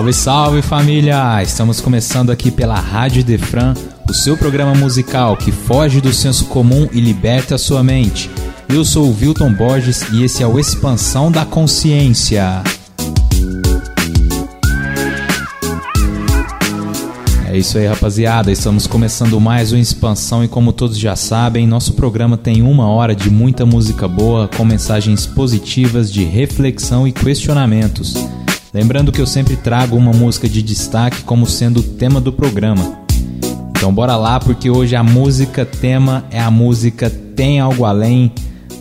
Salve, salve família! Estamos começando aqui pela Rádio Defran, o seu programa musical que foge do senso comum e liberta a sua mente. Eu sou o Wilton Borges e esse é o Expansão da Consciência. É isso aí, rapaziada. Estamos começando mais uma expansão e, como todos já sabem, nosso programa tem uma hora de muita música boa, com mensagens positivas de reflexão e questionamentos. Lembrando que eu sempre trago uma música de destaque como sendo o tema do programa. Então bora lá porque hoje a música tema é a música Tem Algo Além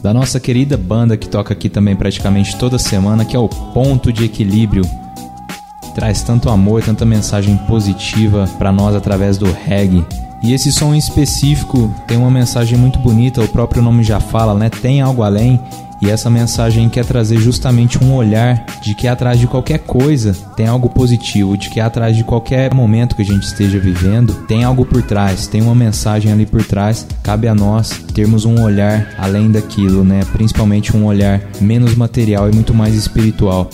da nossa querida banda que toca aqui também praticamente toda semana, que é o Ponto de Equilíbrio. Traz tanto amor, tanta mensagem positiva para nós através do reggae. E esse som em específico tem uma mensagem muito bonita, o próprio nome já fala, né? Tem algo além e essa mensagem quer trazer justamente um olhar de que atrás de qualquer coisa tem algo positivo, de que atrás de qualquer momento que a gente esteja vivendo tem algo por trás, tem uma mensagem ali por trás. Cabe a nós termos um olhar além daquilo, né? Principalmente um olhar menos material e muito mais espiritual.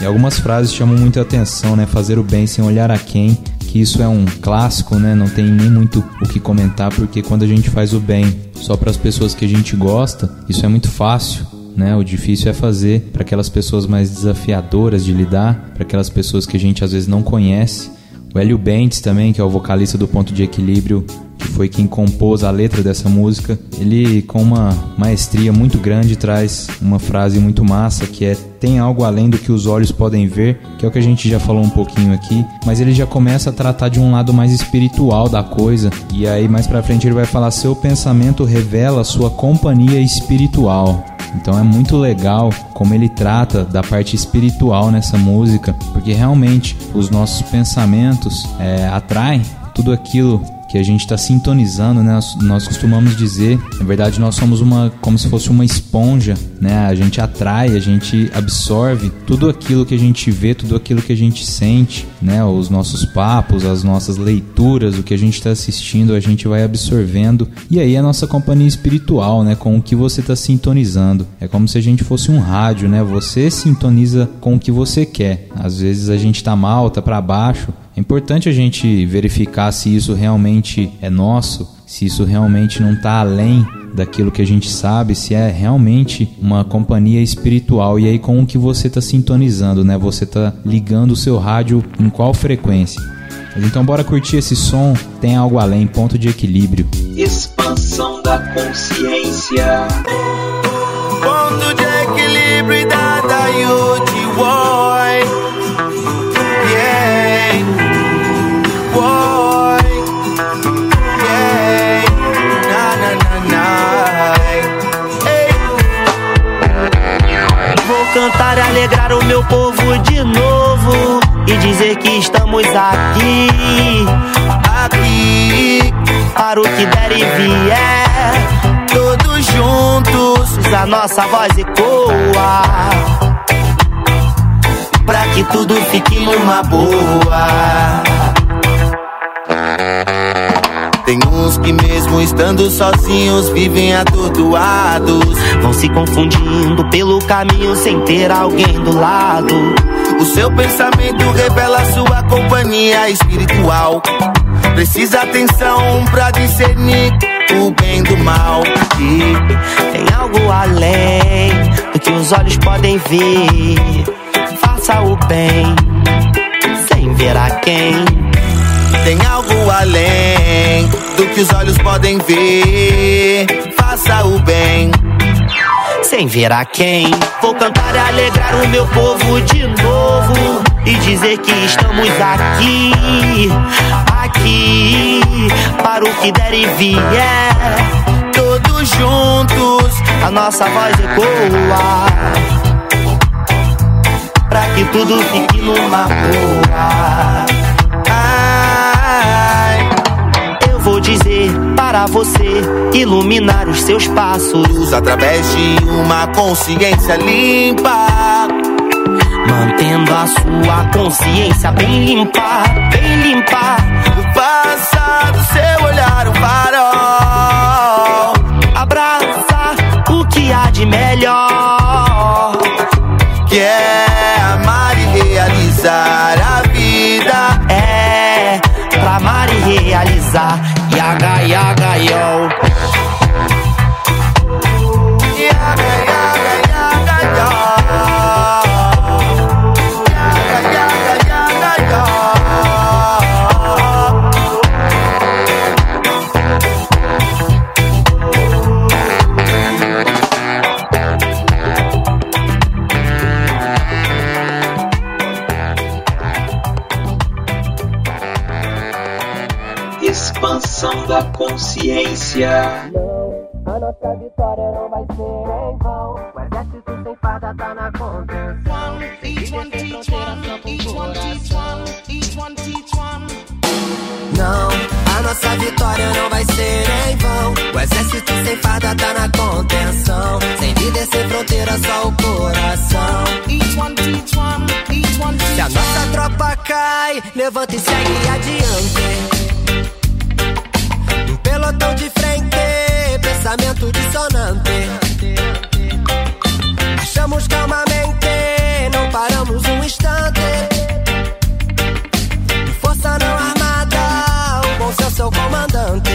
E algumas frases chamam muita atenção, né? Fazer o bem sem olhar a quem, que isso é um clássico, né? Não tem nem muito o que comentar, porque quando a gente faz o bem só para as pessoas que a gente gosta, isso é muito fácil né? O difícil é fazer para aquelas pessoas mais desafiadoras de lidar, para aquelas pessoas que a gente às vezes não conhece. O Hélio Bentes também, que é o vocalista do Ponto de Equilíbrio, foi quem compôs a letra dessa música, ele com uma maestria muito grande traz uma frase muito massa que é tem algo além do que os olhos podem ver, que é o que a gente já falou um pouquinho aqui, mas ele já começa a tratar de um lado mais espiritual da coisa, e aí mais para frente ele vai falar seu pensamento revela sua companhia espiritual. Então é muito legal como ele trata da parte espiritual nessa música, porque realmente os nossos pensamentos é, atraem tudo aquilo que a gente está sintonizando, né? Nós, costumamos dizer, na verdade, nós somos uma como se fosse uma esponja, né? A gente atrai, a gente absorve tudo aquilo que a gente vê, tudo aquilo que a gente sente, né? Os nossos papos, as nossas leituras, o que a gente está assistindo, a gente vai absorvendo. E aí a nossa companhia espiritual, né? Com o que você está sintonizando. É como se a gente fosse um rádio, né? Você sintoniza com o que você quer. Às vezes a gente está mal, tá para baixo, é importante a gente verificar se isso realmente é nosso, se isso realmente não está além daquilo que a gente sabe, se é realmente uma companhia espiritual e aí com o que você está sintonizando, né? Você está ligando o seu rádio em qual frequência? Então bora curtir esse som, tem algo além, ponto de equilíbrio. Expansão da consciência. Ponto de equilíbrio da da cantar e alegrar o meu povo de novo e dizer que estamos aqui, aqui para o que der e vier, todos juntos a nossa voz ecoa, pra que tudo fique numa boa. Uns que mesmo estando sozinhos vivem atordoados. Vão se confundindo pelo caminho sem ter alguém do lado. O seu pensamento revela sua companhia espiritual. Precisa atenção pra discernir o bem do mal. E tem algo além do que os olhos podem ver. Faça o bem sem ver a quem tem algo além do que os olhos podem ver. Faça o bem. Sem ver a quem, vou cantar e alegrar o meu povo de novo. E dizer que estamos aqui, aqui, para o que der e vier. Todos juntos, a nossa voz ecoa. Pra que tudo fique numa boa. Para você iluminar os seus passos através de uma consciência limpa. Mantendo a sua consciência bem limpa, bem limpa. Faça do seu olhar um farol. Abraça o que há de melhor. Que é amar e realizar a vida. É pra amar e realizar. I got yo. Nossa tropa cai, levanta e segue adiante pelotão de frente, pensamento dissonante. Achamos calmamente, não paramos um instante. Força não armada, o bom senso é o comandante.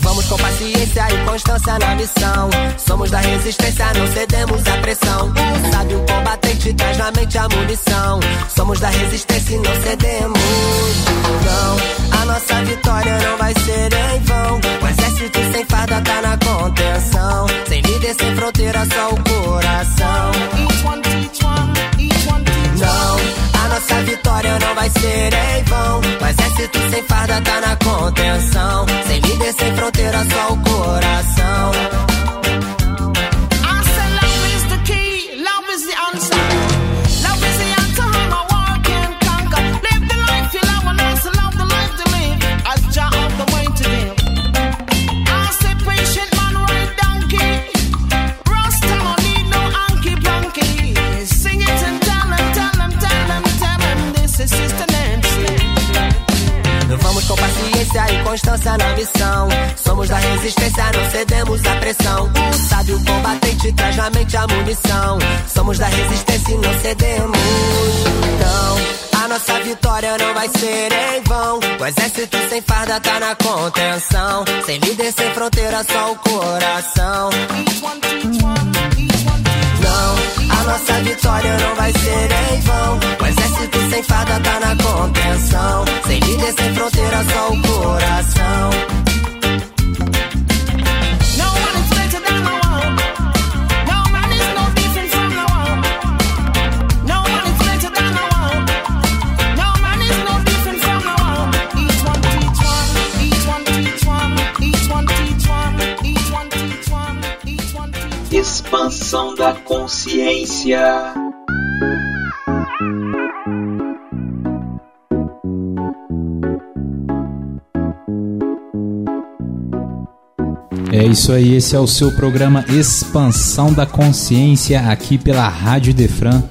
Vamos com paciência e constância na missão. Somos da resistência, não cedemos à pressão. Sabe o combatente traz na mente a munição. Somos da resistência e não cedemos. Não, a nossa vitória não vai ser em vão. O exército sem farda tá na contenção. Sem líder, sem fronteira, só o coração. Não, a nossa vitória não vai ser em vão. O exército sem farda tá na contenção. Sem líder, sem fronteira, só o coração. Somos da resistência e não cedemos. Então, a nossa vitória não vai ser em vão. O exército sem farda tá na contenção. Sem líder, sem fronteira, só o coração. Não, a nossa vitória não vai ser em vão. O exército sem farda tá na contenção. Sem líder, sem fronteira, só o coração. É isso aí, esse é o seu programa Expansão da Consciência aqui pela Rádio Defran.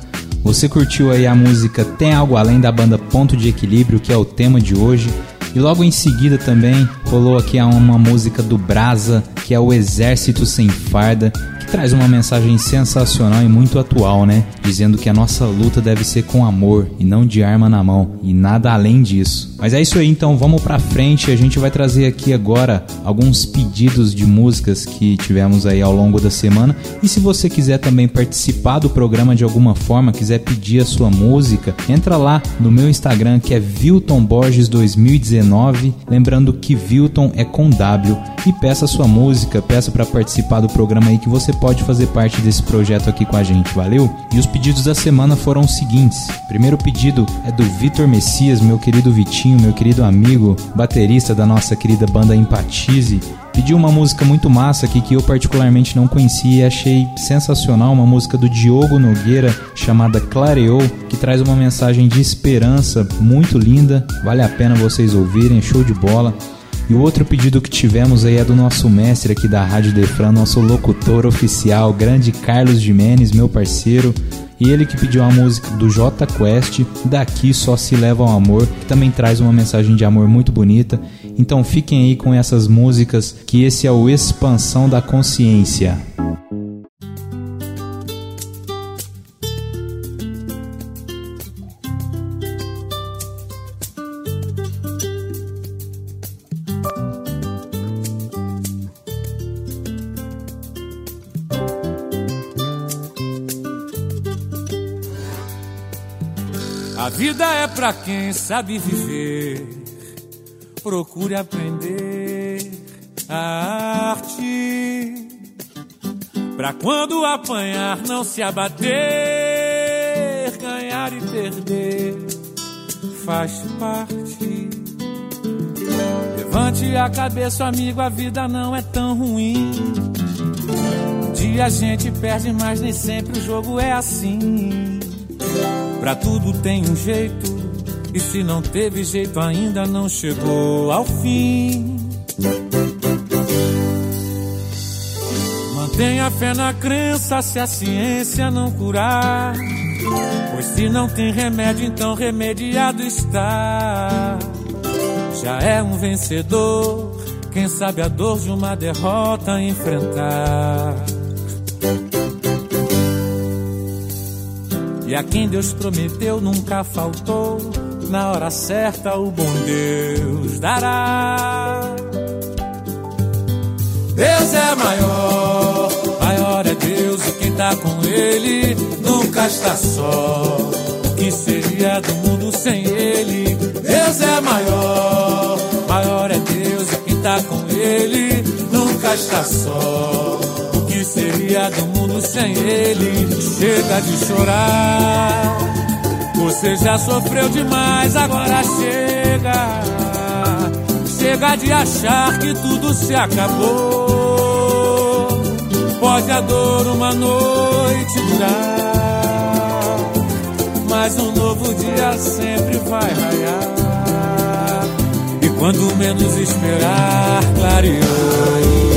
Você curtiu aí a música Tem Algo Além da banda Ponto de Equilíbrio, que é o tema de hoje. E logo em seguida também rolou aqui uma música do Brasa, que é o Exército Sem Farda, traz uma mensagem sensacional e muito atual, né? Dizendo que a nossa luta deve ser com amor e não de arma na mão e nada além disso. Mas é isso aí, então vamos pra frente. A gente vai trazer aqui agora alguns pedidos de músicas que tivemos aí ao longo da semana. E se você quiser também participar do programa de alguma forma, quiser pedir a sua música, entra lá no meu Instagram que é Vilton Borges 2019. Lembrando que Vilton é com W e peça a sua música, peça para participar do programa aí que você pode fazer parte desse projeto aqui com a gente, valeu? E os pedidos da semana foram os seguintes. Primeiro pedido é do Vitor Messias, meu querido Vitinho, meu querido amigo, baterista da nossa querida banda Empatize. Pediu uma música muito massa aqui que eu particularmente não conhecia e achei sensacional, uma música do Diogo Nogueira chamada Clareou, que traz uma mensagem de esperança muito linda, vale a pena vocês ouvirem, show de bola. E o outro pedido que tivemos aí é do nosso mestre aqui da Rádio Defran, nosso locutor oficial, grande Carlos Jimenez, meu parceiro. E ele que pediu a música do J Quest, Daqui Só Se Leva o Amor, que também traz uma mensagem de amor muito bonita. Então fiquem aí com essas músicas, que esse é o Expansão da Consciência. A vida é pra quem sabe viver, procure aprender a arte. Pra quando apanhar, não se abater, ganhar e perder faz parte. Levante a cabeça, amigo, a vida não é tão ruim. Um dia a gente perde, mas nem sempre o jogo é assim. Pra tudo tem um jeito, e se não teve jeito, ainda não chegou ao fim. Mantenha fé na crença se a ciência não curar. Pois se não tem remédio, então remediado está. Já é um vencedor, quem sabe a dor de uma derrota enfrentar. E a quem Deus prometeu nunca faltou. Na hora certa o bom Deus dará. Deus é maior, maior é Deus e quem tá com Ele nunca está só. O que seria do mundo sem Ele? Deus é maior, maior é Deus e quem tá com Ele nunca está só. Que seria do mundo sem Ele? Chega de chorar. Você já sofreu demais, agora chega. Chega de achar que tudo se acabou. Pode a dor uma noite durar, mas um novo dia sempre vai raiar. E quando menos esperar, clareou.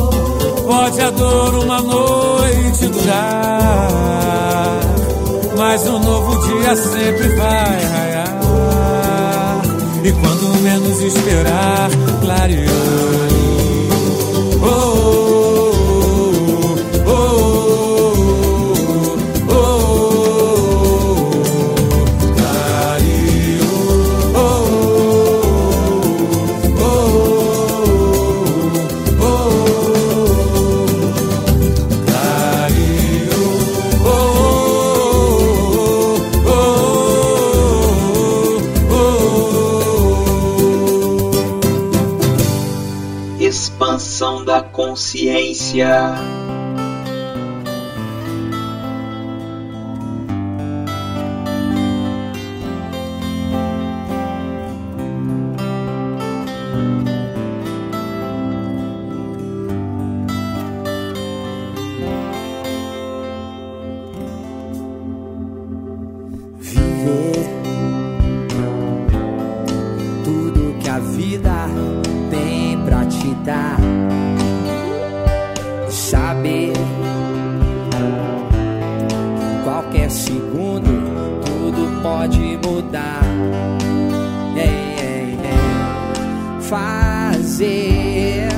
Pode a dor uma noite durar, mas um novo dia sempre vai raiar. E quando menos esperar, clareou. Consciência. Mudar. É. Fazer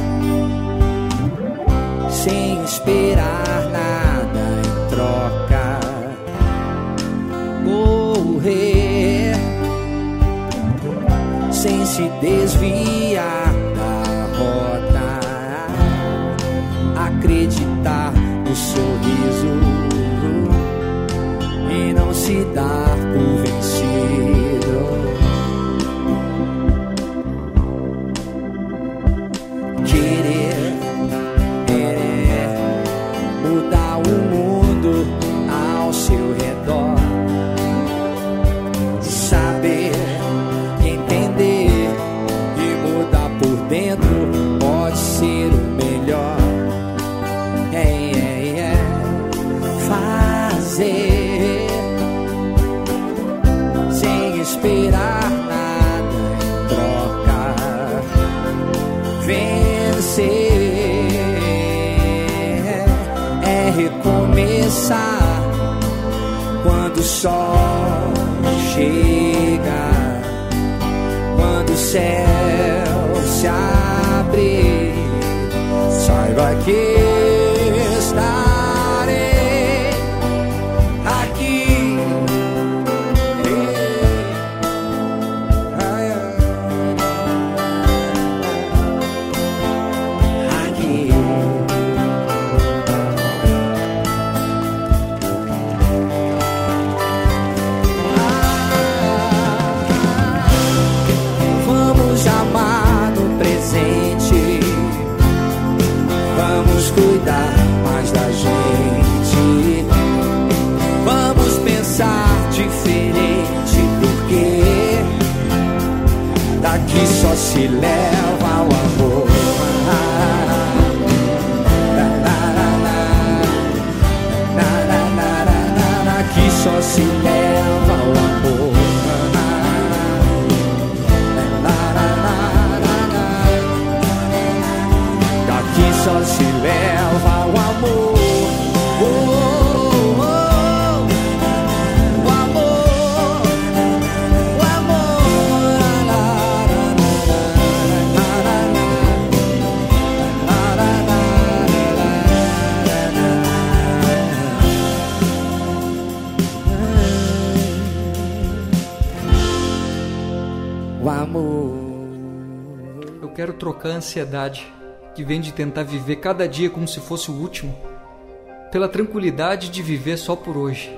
sem esperar nada em troca morrer se desviar da rota, acreditar no sorriso te dar por vencido. Ansiedade que vem de tentar viver cada dia como se fosse o último, pela tranquilidade de viver só por hoje.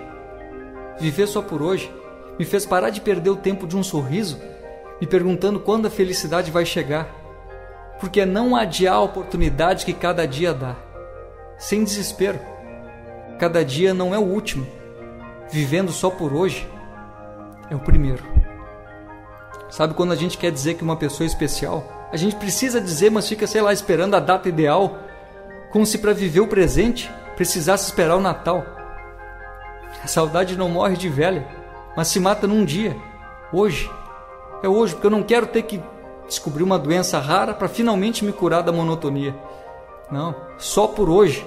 Viver só por hoje me fez parar de perder o tempo de um sorriso, me perguntando quando a felicidade vai chegar, porque é não adiar a oportunidade que cada dia dá, sem desespero. Cada dia não é o último, vivendo só por hoje é o primeiro. Sabe quando a gente quer dizer que uma pessoa é especial? A gente precisa dizer, mas fica, sei lá, esperando a data ideal, como se para viver o presente precisasse esperar o Natal. A saudade não morre de velha, mas se mata num dia, hoje. É hoje, porque eu não quero ter que descobrir uma doença rara para finalmente me curar da monotonia. Não, só por hoje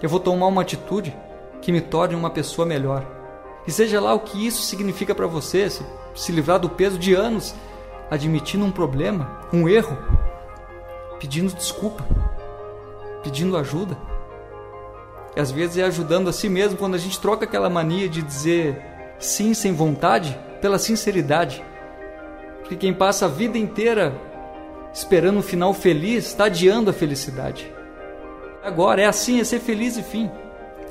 eu vou tomar uma atitude que me torne uma pessoa melhor. E seja lá o que isso significa para você, se, se livrar do peso de anos admitindo um problema, um erro, pedindo desculpa, pedindo ajuda. E às vezes é ajudando a si mesmo quando a gente troca aquela mania de dizer sim sem vontade pela sinceridade. Porque quem passa a vida inteira esperando um final feliz está adiando a felicidade. Agora é assim, é ser feliz e fim.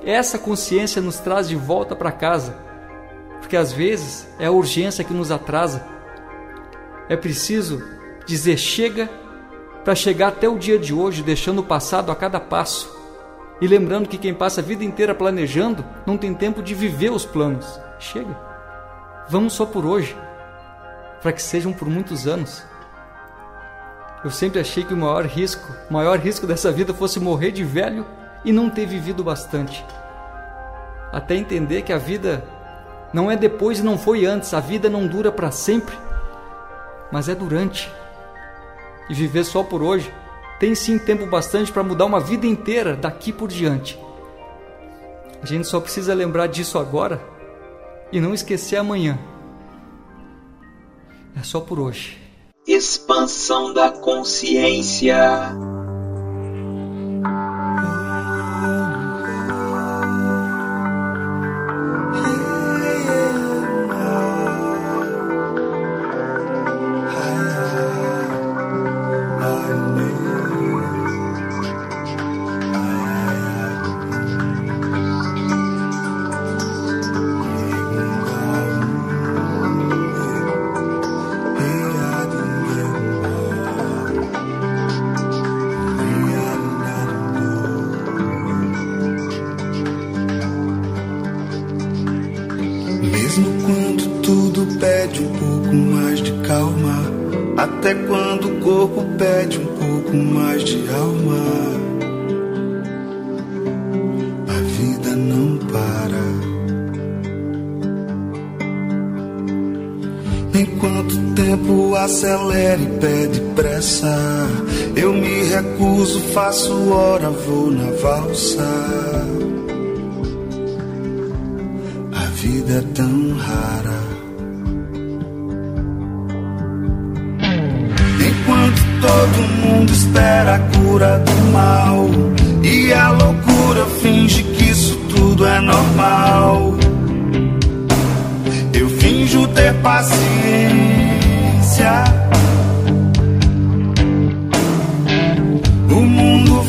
Essa consciência nos traz de volta para casa. Porque às vezes é a urgência que nos atrasa. É preciso dizer chega para chegar até o dia de hoje, deixando o passado a cada passo. E lembrando que quem passa a vida inteira planejando não tem tempo de viver os planos. Chega. Vamos só por hoje, para que sejam por muitos anos. Eu sempre achei que o maior risco, o maior risco dessa vida fosse morrer de velho e não ter vivido bastante. Até entender que a vida não é depois e não foi antes, a vida não dura para sempre, mas é durante. E viver só por hoje tem sim tempo bastante para mudar uma vida inteira daqui por diante. A gente só precisa lembrar disso agora e não esquecer amanhã. É só por hoje. Expansão da consciência. Eu me recuso, faço hora, vou na valsa. A vida é tão rara. Enquanto todo mundo espera a cura do mal e a loucura finge que isso tudo é normal. Eu finjo ter paciência.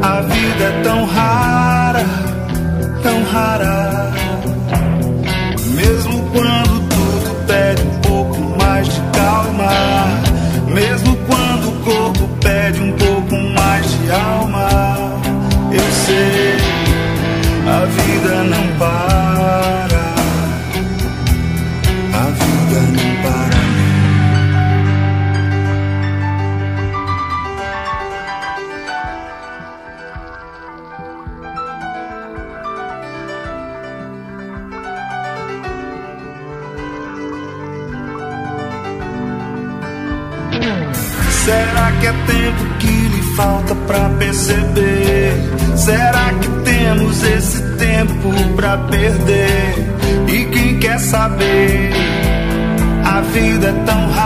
A vida é tão rara, tão rara. Mesmo quando tudo pede um pouco mais de calma. Mesmo quando o corpo pede um pouco mais de alma. Eu sei, a vida não para. Perceber? Será que temos esse tempo pra perder? E quem quer saber? A vida é tão rara,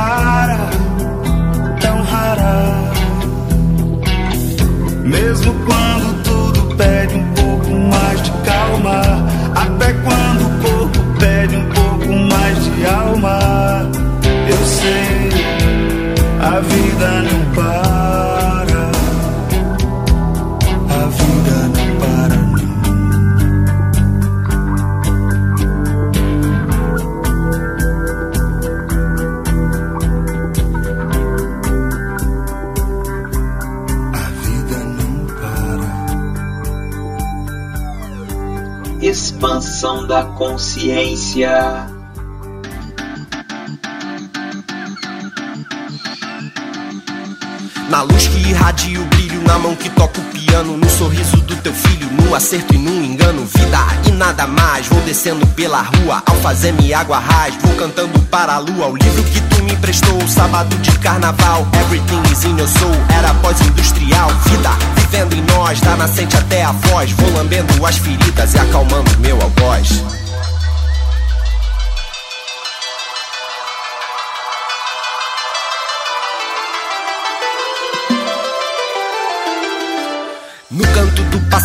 Na luz que irradia o brilho, na mão que toca o piano, no sorriso do teu filho, no acerto e no engano, vida e nada mais. Vou descendo pela rua, ao fazer me água raiz, vou cantando para a lua. O livro que tu me emprestou, sábado de carnaval, everything is in your soul, era pós-industrial. Vida vivendo em nós, da nascente até a voz, vou lambendo as feridas e acalmando meu algoz.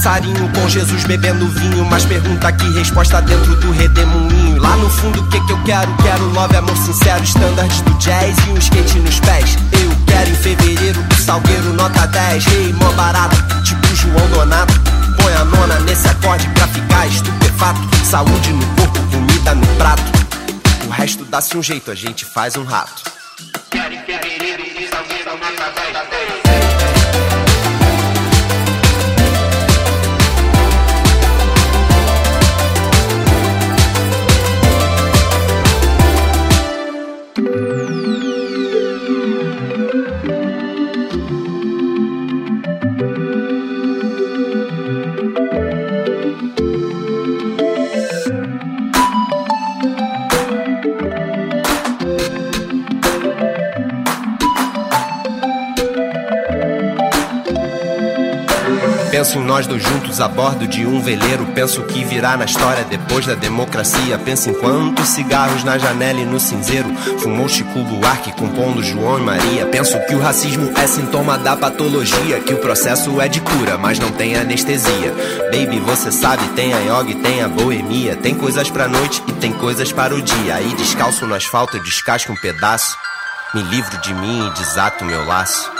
Passarinho, com Jesus bebendo vinho. Mas pergunta que resposta dentro do redemoinho. Lá no fundo, o que que eu quero? Quero love, amor sincero, standards do jazz e um skate nos pés. Eu quero em fevereiro do Salgueiro, nota 10. Rei, mó barato, tipo João Donato. Põe a nona nesse acorde pra ficar estupefato. Saúde no corpo, comida no prato. O resto dá-se um jeito, a gente faz um rato. Nós dois juntos a bordo de um veleiro. Penso que virá na história depois da democracia. Penso em quantos cigarros na janela e no cinzeiro. Fumou Chico Buarque compondo João e Maria. Penso que o racismo é sintoma da patologia. Que o processo é de cura, mas não tem anestesia. Baby, você sabe, tem a yoga e tem a boemia. Tem coisas pra noite e tem coisas para o dia. Aí descalço no asfalto eu descasco um pedaço. Me livro de mim e desato meu laço.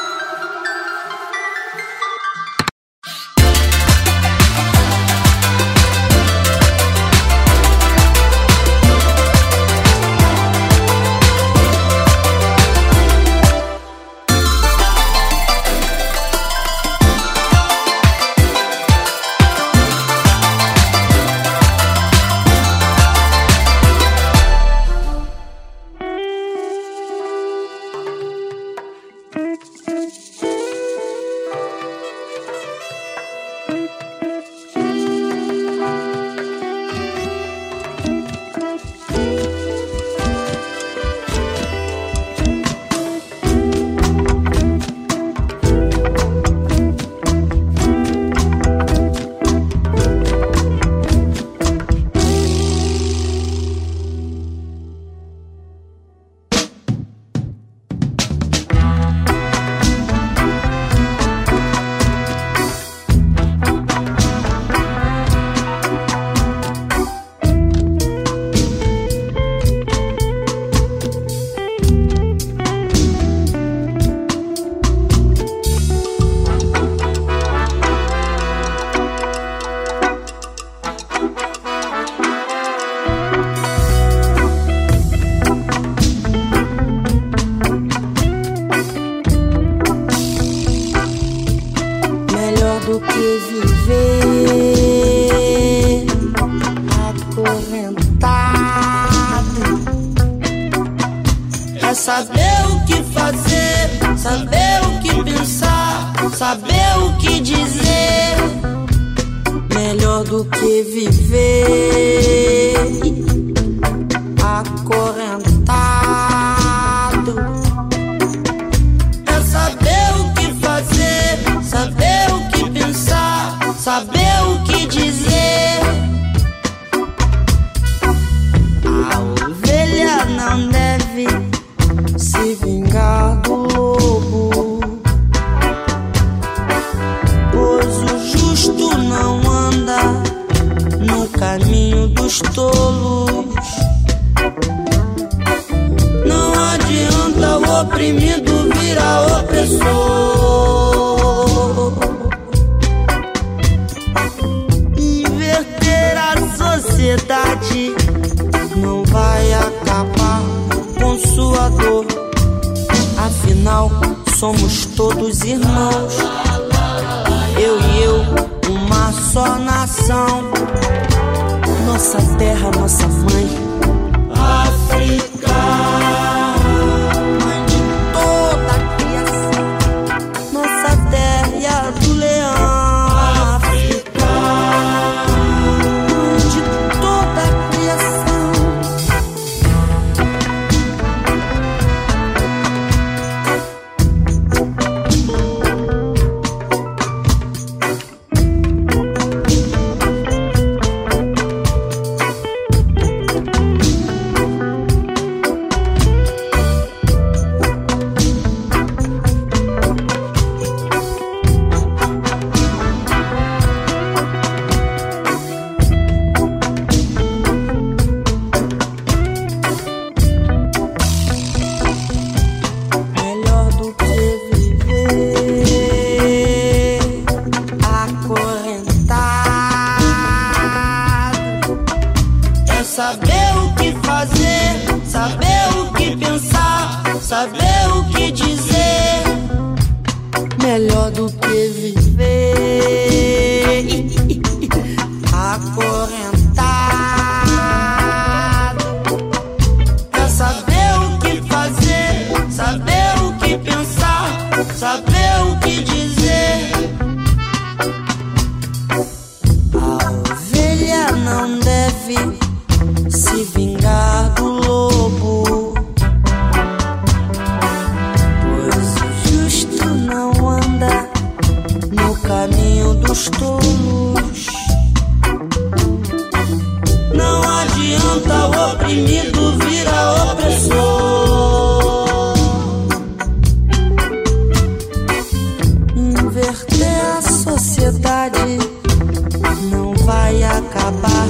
Acabar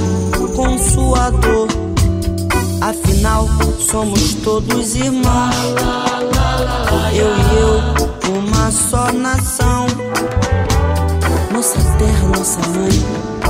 com sua dor. Afinal, somos todos irmãos. Eu e eu, uma só nação. Nossa terra, nossa mãe.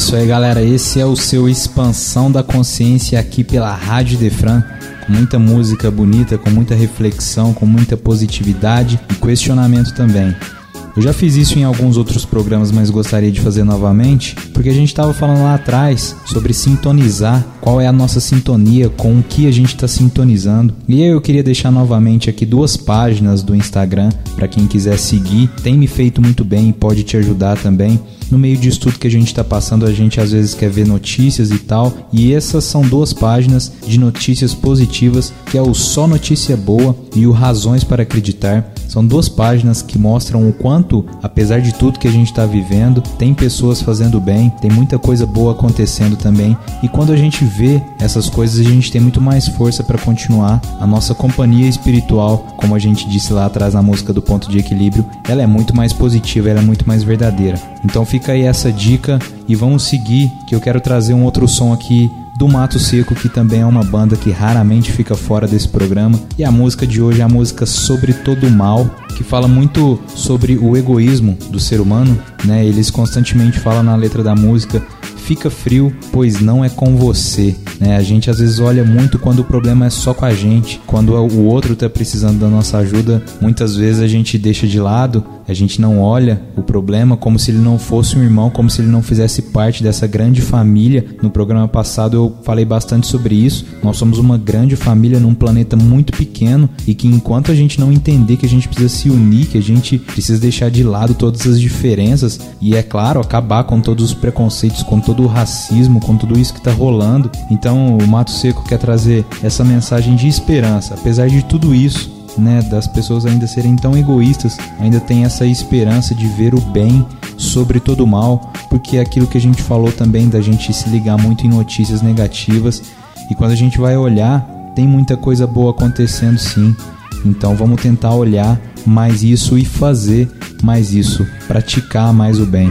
Isso aí, galera. Esse é o seu Expansão da Consciência aqui pela Rádio Defran. Com muita música bonita, com muita reflexão, com muita positividade e questionamento também. Eu já fiz isso em alguns outros programas, mas gostaria de fazer novamente, porque a gente estava falando lá atrás sobre sintonizar, qual é a nossa sintonia com o que a gente está sintonizando. E eu queria deixar novamente aqui duas páginas do Instagram para quem quiser seguir. Tem me feito muito bem e pode te ajudar também no meio disso tudo que a gente está passando, a gente às vezes quer ver notícias e tal. E essas são duas páginas de notícias positivas, que é o Só Notícia Boa e o Razões para Acreditar. São duas páginas que mostram o quanto, apesar de tudo que a gente está vivendo, tem pessoas fazendo bem, tem muita coisa boa acontecendo também. E quando a gente vê essas coisas, a gente tem muito mais força para continuar. A nossa companhia espiritual, como a gente disse lá atrás na música do Ponto de Equilíbrio, ela é muito mais positiva, ela é muito mais verdadeira. Então fica aí essa dica e vamos seguir, que eu quero trazer um outro som aqui do Mato Seco, que também é uma banda que raramente fica fora desse programa. E a música de hoje é a música Sobre Todo o Mal, que fala muito sobre o egoísmo do ser humano, né? Eles constantemente falam na letra da música fica frio, pois não é com você. Né? A gente às vezes olha muito quando o problema é só com a gente, quando o outro está precisando da nossa ajuda, muitas vezes a gente deixa de lado, a gente não olha o problema como se ele não fosse um irmão, como se ele não fizesse parte dessa grande família. No programa passado eu falei bastante sobre isso. Nós somos uma grande família num planeta muito pequeno e que enquanto a gente não entender que a gente precisa se unir, que a gente precisa deixar de lado todas as diferenças e é claro, acabar com todos os preconceitos, com todo o racismo, com tudo isso que está rolando. Então o Mato Seco quer trazer essa mensagem de esperança. Apesar de tudo isso, né, das pessoas ainda serem tão egoístas, ainda tem essa esperança de ver o bem sobre todo o mal, porque é aquilo que a gente falou também da gente se ligar muito em notícias negativas e quando a gente vai olhar, tem muita coisa boa acontecendo sim. Então vamos tentar olhar mais isso e fazer mais isso, praticar mais o bem.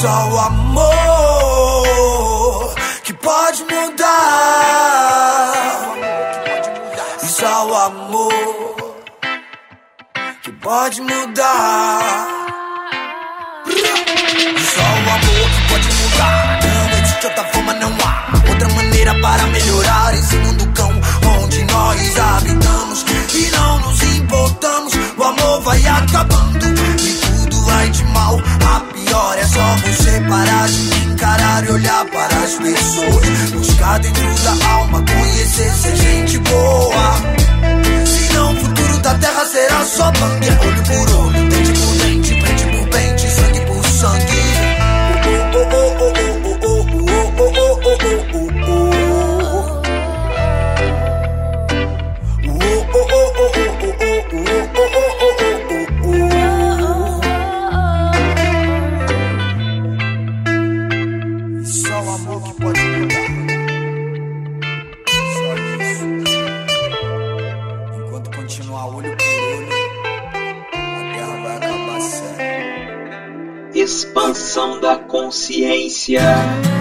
Só o amor que pode mudar. Isso só o amor que pode mudar. Isso só o amor que pode mudar. Não existe outra forma, não há outra maneira para melhorar esse mundo cão onde nós habitamos e não nos importamos. O amor vai acabando e tudo vai de mal a pior. É só você parar de encarar e olhar para as pessoas. Buscar dentro da alma, conhecer ser gente boa. Senão o futuro da terra será só bang, olho por olho, dente ciência.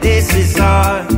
this is our.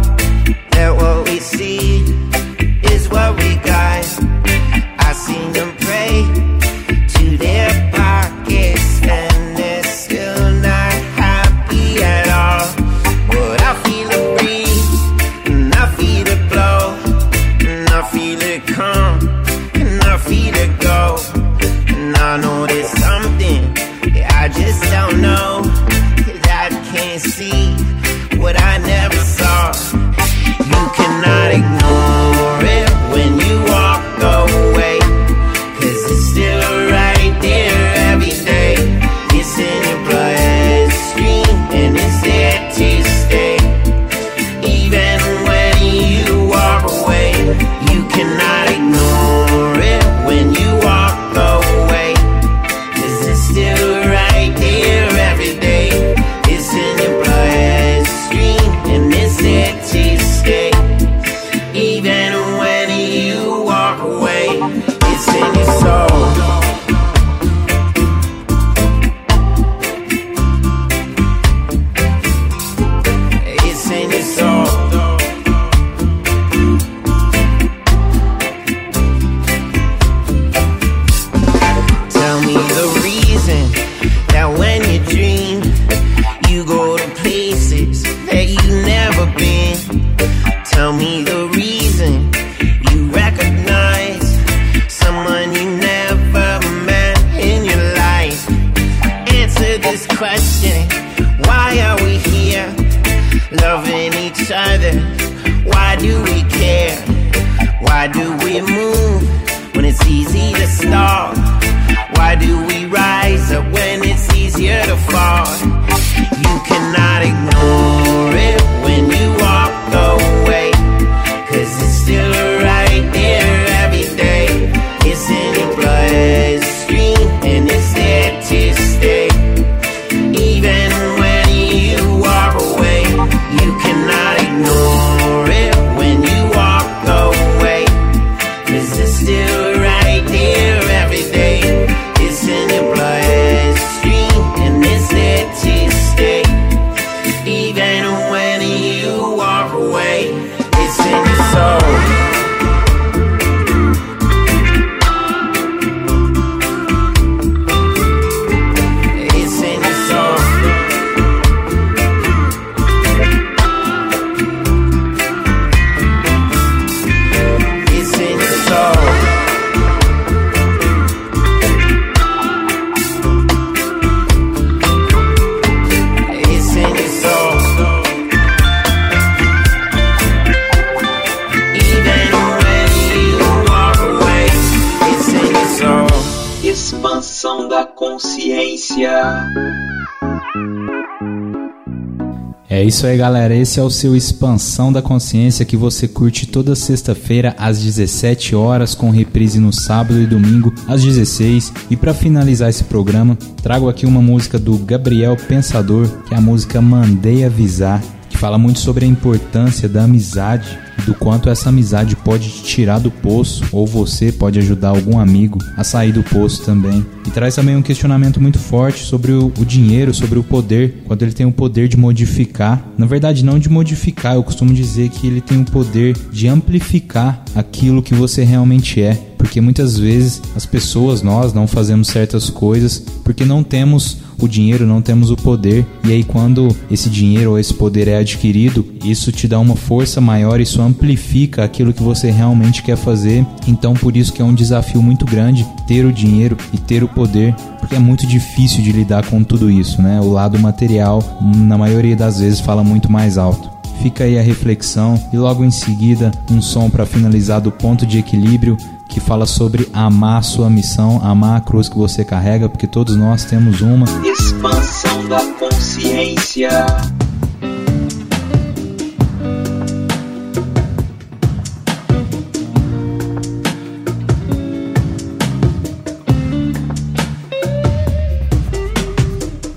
Isso aí, galera. Esse é o seu Expansão da Consciência que você curte toda sexta-feira às 17 horas, com reprise no sábado e domingo às 16. E para finalizar esse programa, trago aqui uma música do Gabriel Pensador, que é a música Mandei Avisar, que fala muito sobre a importância da amizade do quanto essa amizade pode te tirar do poço, ou você pode ajudar algum amigo a sair do poço também. Traz também um questionamento muito forte sobre o, o dinheiro, sobre o poder, quando ele tem o poder de modificar. Na verdade, não de modificar, eu costumo dizer que ele tem o poder de amplificar aquilo que você realmente é. Porque muitas vezes as pessoas, nós, não fazemos certas coisas porque não temos o dinheiro, não temos o poder. E aí, quando esse dinheiro ou esse poder é adquirido, isso te dá uma força maior, isso amplifica aquilo que você realmente quer fazer. Então, por isso que é um desafio muito grande ter o dinheiro e ter o poder, porque é muito difícil de lidar com tudo isso, né? O lado material, na maioria das vezes, fala muito mais alto. Fica aí a reflexão e logo em seguida um som para finalizar do ponto de equilíbrio que fala sobre amar a sua missão, amar a cruz que você carrega, porque todos nós temos uma. Expansão da consciência.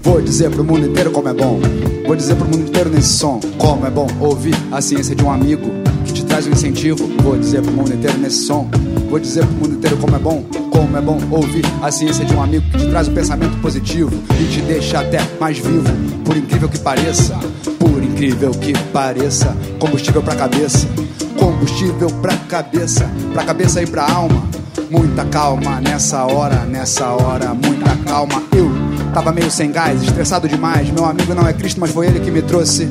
Vou dizer pro mundo inteiro como é bom. Vou dizer pro mundo inteiro nesse som como é bom ouvir a ciência de um amigo traz um incentivo. Vou dizer pro mundo inteiro nesse som. Vou dizer pro mundo inteiro como é bom, como é bom ouvir a ciência de um amigo que te traz um pensamento positivo e te deixa até mais vivo, por incrível que pareça. Por incrível que pareça, combustível pra cabeça, combustível pra cabeça, pra cabeça e pra alma. Muita calma nessa hora, nessa hora, muita calma. Eu tava meio sem gás, estressado demais. Meu amigo não é Cristo, mas foi ele que me trouxe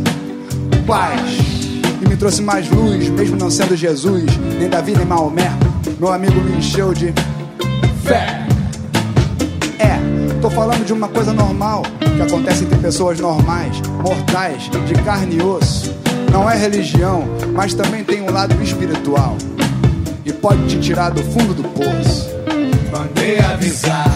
paz trouxe mais luz, mesmo não sendo Jesus, nem Davi, nem Maomé. Meu amigo me encheu de fé. É, tô falando de uma coisa normal que acontece entre pessoas normais, mortais, de carne e osso. Não é religião, mas também tem um lado espiritual e pode te tirar do fundo do poço. Mandei avisar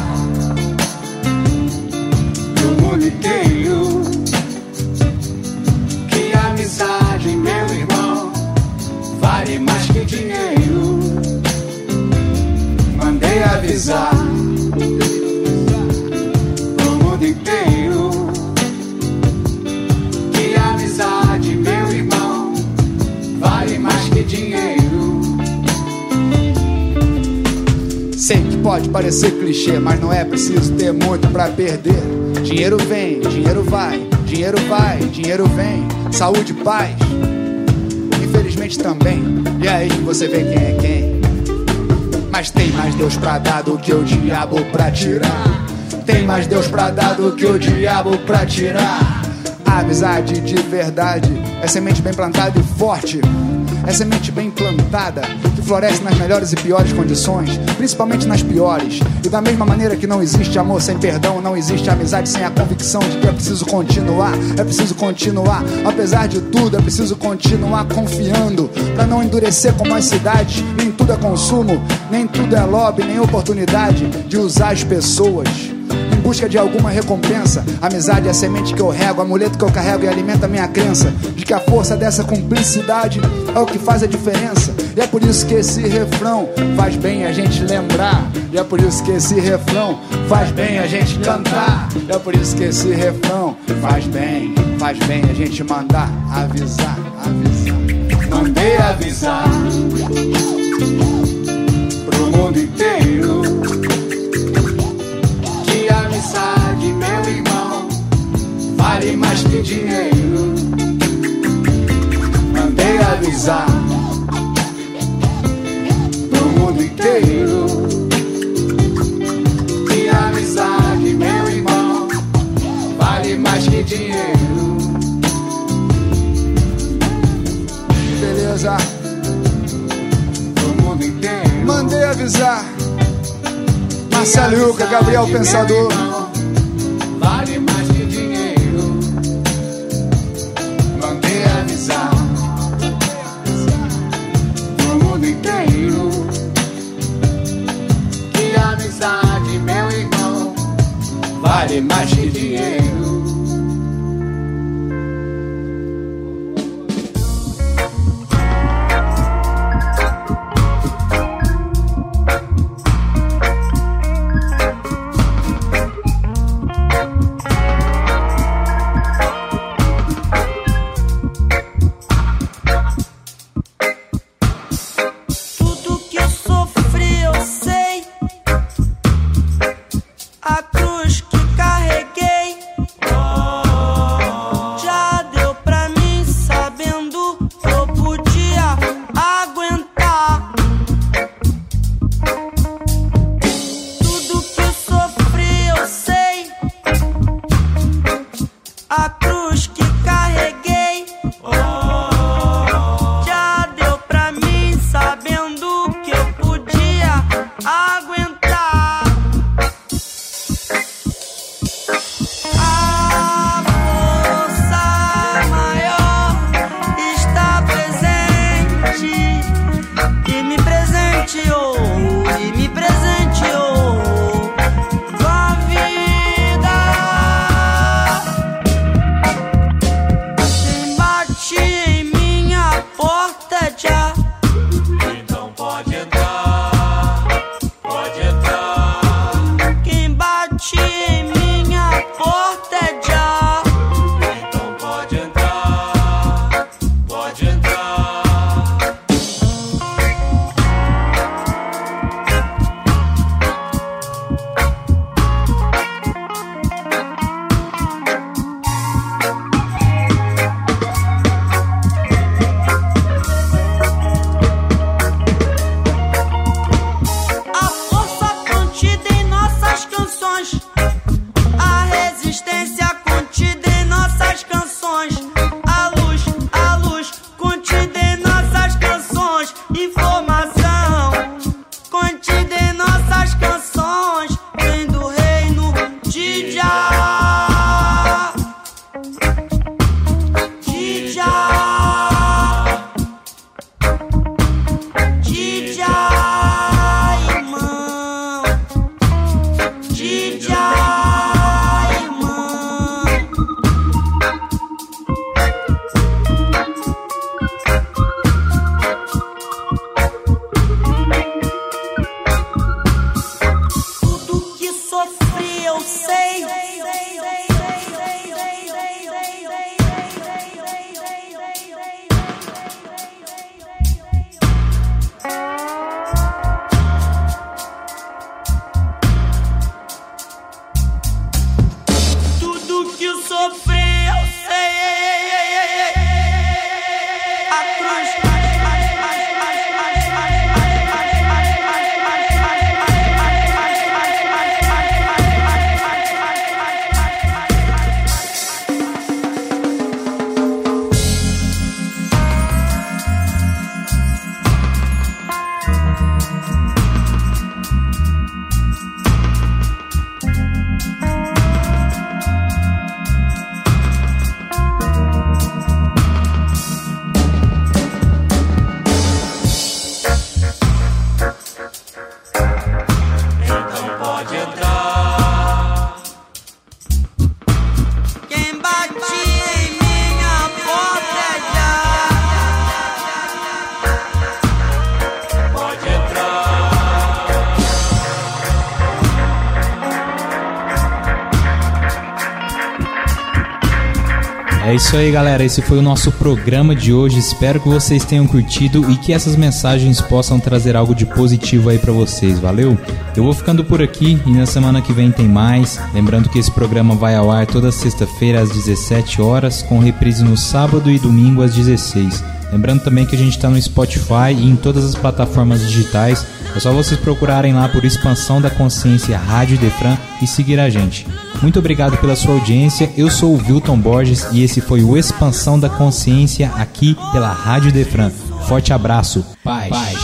clichê, mas não é preciso ter muito pra perder. Dinheiro vem, dinheiro vai, dinheiro vai, dinheiro vem. Saúde, paz. Infelizmente também. E aí você vê quem é quem. Mas tem mais Deus pra dar do que o diabo pra tirar. Tem mais Deus pra dar do que o diabo pra tirar. Amizade de verdade é semente bem plantada e forte. É semente bem plantada, floresce nas melhores e piores condições, principalmente nas piores. E da mesma maneira que não existe amor sem perdão, não existe amizade sem a convicção de que é preciso continuar, é preciso continuar. Apesar de tudo, é preciso continuar confiando, para não endurecer como as cidades. Nem tudo é consumo, nem tudo é lobby, nem oportunidade de usar as pessoas busca de alguma recompensa. Amizade é a semente que eu rego, amuleto que eu carrego e alimenta minha crença de que a força dessa cumplicidade é o que faz a diferença. E é por isso que esse refrão faz bem a gente lembrar. E é por isso que esse refrão faz bem a gente cantar. E é por isso que esse refrão faz bem, faz bem a gente mandar avisar, avisar. Mandei avisar pro mundo inteiro dinheiro. Mandei avisar pro mundo inteiro que amizade, meu irmão, vale mais que dinheiro. Beleza? Pro mundo inteiro. Mandei avisar. Marcelo Gabriel Pensador. É isso aí, galera. Esse foi o nosso programa de hoje. Espero que vocês tenham curtido e que essas mensagens possam trazer algo de positivo aí para vocês. Valeu? Eu vou ficando por aqui e na semana que vem tem mais. Lembrando que esse programa vai ao ar toda sexta-feira às 17 horas, com reprise no sábado e domingo às 16. Lembrando também que a gente está no Spotify e em todas as plataformas digitais. É só vocês procurarem lá por Expansão da Consciência Rádio Defran e seguir a gente. Muito obrigado pela sua audiência. Eu sou o Wilton Borges e esse foi o Expansão da Consciência aqui pela Rádio Defran. Forte abraço. Paz. Paz.